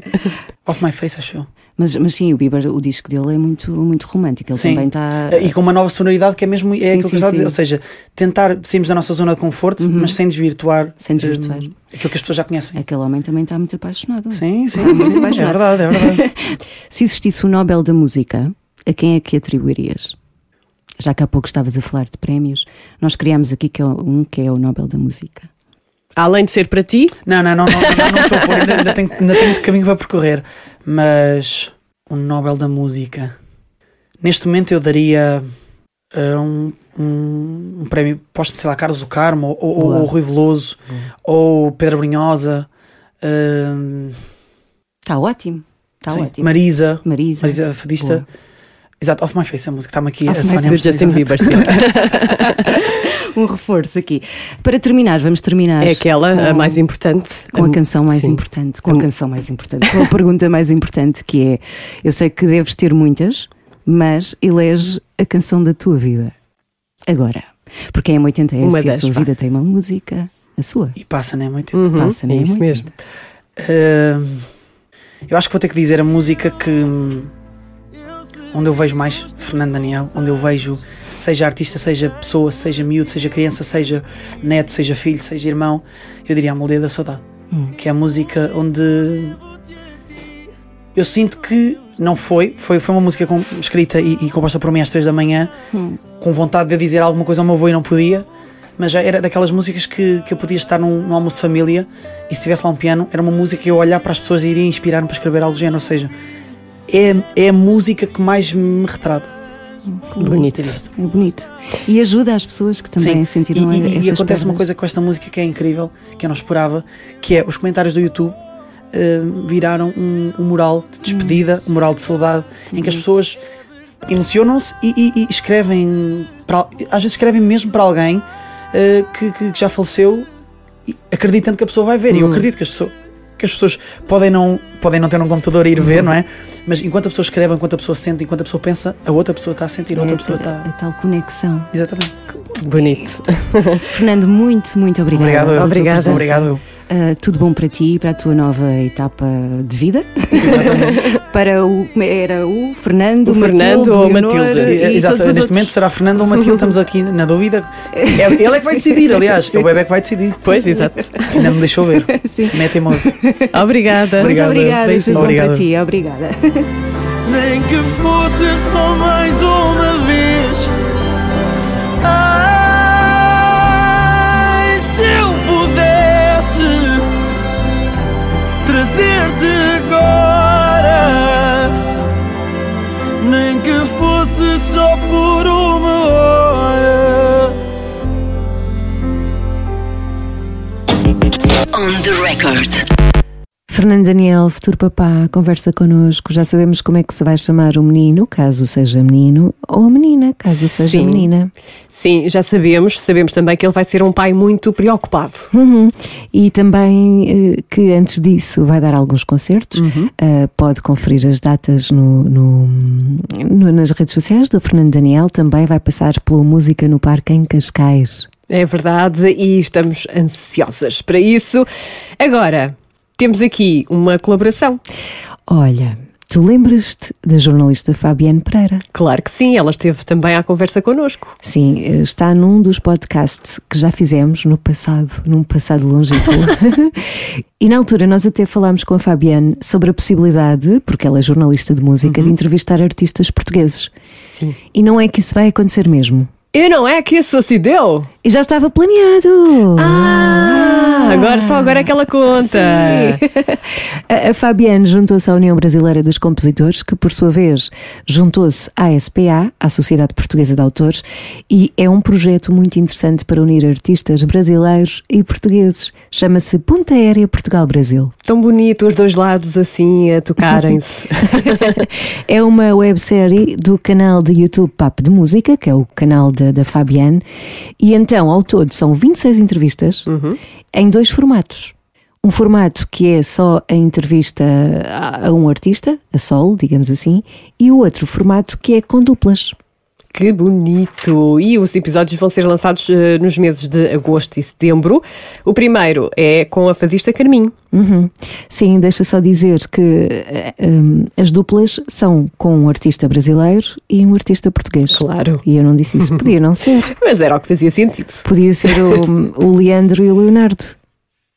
off My Face, acho eu. Mas, mas sim, o Bieber, o disco dele é muito, muito romântico. Ele Sim. também está. Uh, E com uma nova sonoridade que é mesmo é Sim, aquilo que sim, eu dizer. sim. Ou seja, tentar sairmos da nossa zona de conforto, mas sem desvirtuar, Sem desvirtuar. hum, aquilo que as pessoas já conhecem. Aquele homem também está muito apaixonado. Sim, (laughs) sim, Muito sim. É apaixonado. verdade, é verdade. Se existisse o Nobel da Música, a quem é que atribuirias? Já que há pouco estavas a falar de prémios, nós criámos aqui que é um que é o Nobel da Música. Além de ser para ti, Não, não, não, não, não, não estou a pôr, ainda, ainda, tenho, ainda tenho muito caminho para percorrer. Mas o Nobel da Música. Neste momento eu daria uh, um, um, um prémio, posto sei lá, Carlos do Carmo, ou, ou, Boa. ou Rui Veloso, ou Pedro Brunhosa, uh, Está ótimo. Está sim, ótimo. Marisa, Marisa. Marisa Fadista. Boa. Exato, Off My Face, a música está-me aqui Off a Sónia. de Justin Bieber, sim. (laughs) Um reforço aqui. Para terminar, vamos terminar. é aquela, a com- mais importante. Com a canção mais Sim. importante, com a canção mais importante, com a pergunta mais importante que é: eu sei que deves ter muitas, mas elege a canção da tua vida. Agora. Porque em 80 é Uma assim, a das, tua vá. vida tem uma música, a sua. E passa, né? Muito Uhum, Passa, é né? isso Muito. mesmo. Uh, eu acho que vou ter que dizer a música que onde eu vejo mais Fernando Daniel, onde eu vejo seja artista, seja pessoa, seja miúdo, seja criança, seja neto, seja filho, seja irmão, eu diria a Melodia da Saudade, que é a música onde eu sinto que não foi, foi, foi uma música com- escrita e, e composta por mim às três da manhã, com vontade de dizer alguma coisa ao meu avô e não podia, mas já era daquelas músicas que, que eu podia estar num, num almoço de família e se tivesse lá um piano, era uma música que eu olhar para as pessoas e iria inspirar-me para escrever algo do género, ou seja, é, é a música que mais me retrata. Bonito. É bonito. E ajuda as pessoas que também sentiram e, e, e acontece uma perdas. coisa com esta música que é incrível, que eu não esperava, que é os comentários do YouTube eh, viraram um, um mural de despedida, um mural de saudade, em que as pessoas emocionam-se e, e- e escrevem, para, às vezes escrevem mesmo para alguém eh, que, que já faleceu, acreditando que a pessoa vai ver. E eu acredito que as pessoas, que as pessoas podem, não, podem não ter um computador e ir ver, não é? Mas enquanto a pessoa escreve, enquanto a pessoa sente, enquanto a pessoa pensa, a outra pessoa está a sentir, a outra É, pessoa a, está. a tal conexão. Exatamente. Bonito. Fernando, muito, muito obrigada. Obrigado. tua Obrigada. Obrigado. Uh, tudo bom para ti e para a tua nova etapa de vida. (laughs) para o. como Era o Fernando, O Fernando Matilde, ou Matilde. e É, Exato, neste outros. momento será Fernando ou Matilde, estamos aqui na dúvida. (laughs) É- ele é que vai decidir, aliás, é o bebê que vai decidir. Pois, exato. Ainda me deixou ver. (laughs) Sim. Não é teimoso. Obrigada. Muito obrigada, tudo bom para ti, obrigada. nem que fosse só mais uma vez. Ai, agora, nem que fosse só por uma hora. On the record. Fernando Daniel, futuro papá, conversa connosco. Já sabemos como é que se vai chamar o menino, caso seja menino, ou a menina, caso seja Sim. menina. Sim, já sabemos. Sabemos também que ele vai ser um pai muito preocupado. Uhum. E também eh, que antes disso vai dar alguns concertos. Eh, pode conferir as datas no, no- no- nas redes sociais do Fernando Daniel. Também vai passar pela Música no Parque em Cascais. É verdade, e estamos ansiosas para isso. Agora, temos aqui uma colaboração. Olha, tu lembras-te da jornalista Fabiane Pereira? Claro que sim, ela esteve também à conversa connosco. Sim, eh, está num dos podcasts que já fizemos no passado, num passado longínquo. (laughs) e na altura nós até falámos com a Fabiane sobre a possibilidade, porque ela é jornalista de música, de entrevistar artistas portugueses. Sim. E não é que isso vai acontecer mesmo. E não é que isso se deu? E já estava planeado! Ah, agora só agora é que ela conta. (laughs) A, a Fabiane juntou-se à União Brasileira dos Compositores, que por sua vez juntou-se à SPA, à Sociedade Portuguesa de Autores, e é um projeto muito interessante para unir artistas brasileiros e portugueses. Chama-se Ponta Aérea Portugal-Brasil. Tão bonito os dois lados assim a tocarem-se. (laughs) É uma websérie do canal de YouTube Papo de Música, que é o canal da, Fabiane, e então, ao todo, são 26 entrevistas em dois formatos. Um formato que é só a entrevista a, a um artista, a solo, digamos assim, e o outro formato que é com duplas. Que bonito! E os episódios vão ser lançados eh, nos meses de agosto e setembro. O primeiro é com a fadista Carminho. Uhum. Sim, deixa só dizer que eh, hum, as duplas são com um artista brasileiro e um artista português. Claro. E eu não disse isso, (laughs) podia não ser. Mas era o que fazia sentido. Podia ser o, o Leandro e o Leonardo.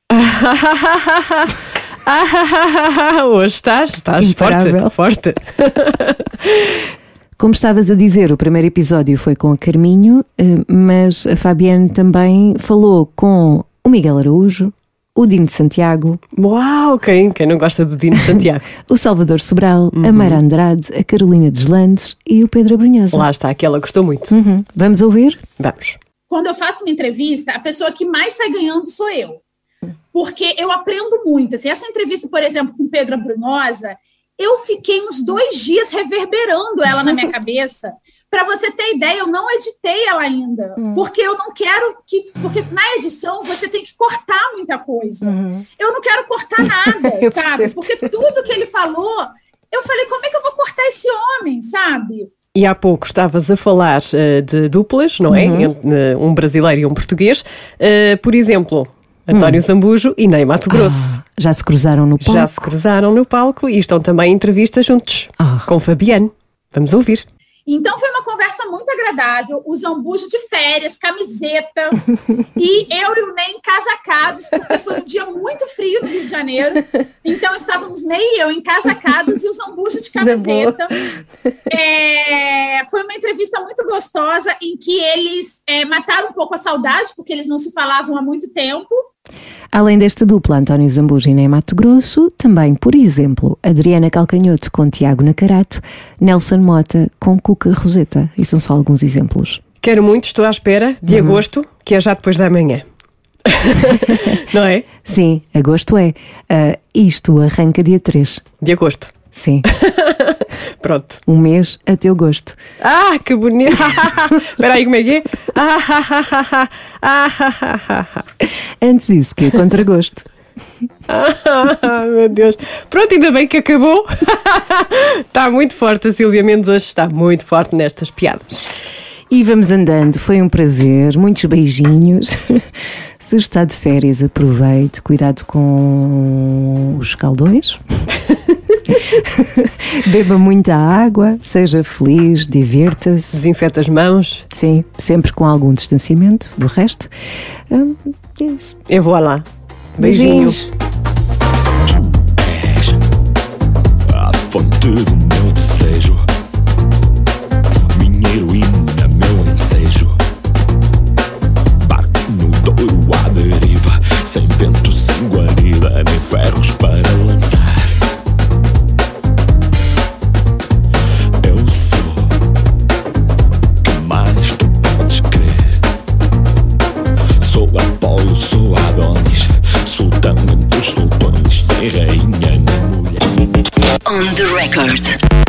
(laughs) Hoje estás, estás Imparável. forte, forte. (laughs) Como estavas a dizer, o primeiro episódio foi com a Carminho, eh, mas a Fabiane também falou com o Miguel Araújo, o Dino de Santiago, Uau, quem, quem não gosta do Dino de Santiago? (laughs) o Salvador Sobral, a Mara Andrade, a Carolina Deslandes e o Pedro Abrunhosa. Lá está, que ela gostou muito. Uhum. Vamos ouvir? Vamos. quando eu faço uma entrevista, a pessoa que mais sai ganhando sou eu. Porque eu aprendo muito. Assim, essa entrevista, por exemplo, com Pedro Brunosa, eu fiquei uns dois dias reverberando ela na minha (laughs) cabeça. Para você ter ideia, eu não editei ela ainda. Porque eu não quero que. Porque na edição você tem que cortar muita coisa. Eu não quero cortar nada, (laughs) sabe? Porque tudo que ele falou, eu falei, como é que eu vou cortar esse homem, sabe? E há pouco estavas a falar eh, de duplas, não é? Uhum. Eh, um brasileiro e um português. Eh, por exemplo, António Zambujo e Ney Mato Grosso. Ah, já se cruzaram no palco. Já se cruzaram no palco e estão também em entrevistas juntos Ah. com Fabiane. Vamos ouvir. Então foi uma conversa muito agradável, o Zambujo de férias, camiseta, (laughs) e eu e o Ney encasacados, porque foi um dia muito frio no Rio de Janeiro. Então estávamos Ney e eu encasacados e o Zambujo de camiseta. É, foi uma entrevista muito gostosa em que eles é, mataram um pouco a saudade, porque eles não se falavam há muito tempo. Além desta dupla, António Zambugina em Mato Grosso, também, por exemplo, Adriana Calcanhoto com Tiago Nacarato, Nelson Mota com Cuca Roseta. E são só alguns exemplos. Quero muito, estou à espera de agosto, que é já depois da manhã. (laughs) Não é? Sim, agosto é. Ah, isto arranca dia 3. De agosto. Sim, (laughs) Pronto. um mês a teu gosto. Ah, que bonito! (laughs) Espera aí, como é que é? (laughs) Antes isso, que é contra gosto. Ah, meu Deus. Pronto, ainda bem que acabou. está (laughs) muito forte. A Silvia Mendes hoje está muito forte nestas piadas. E vamos andando, foi um prazer, muitos beijinhos. (laughs) Se está de férias, aproveite, cuidado com os caldões. (laughs) Beba muita água, seja feliz, divirta-se. Desinfeta as mãos. Sim, sempre com algum distanciamento do resto. Hum, é isso. Eu vou lá. Beijinho. Beijinhos. Sem vento, sem guarida, nem ferros para lançar. Eu sou que mais tu podes crer. Sou Apolo, sou Adonis, sultão entre os sultões, sem rainha nem mulher. On the record.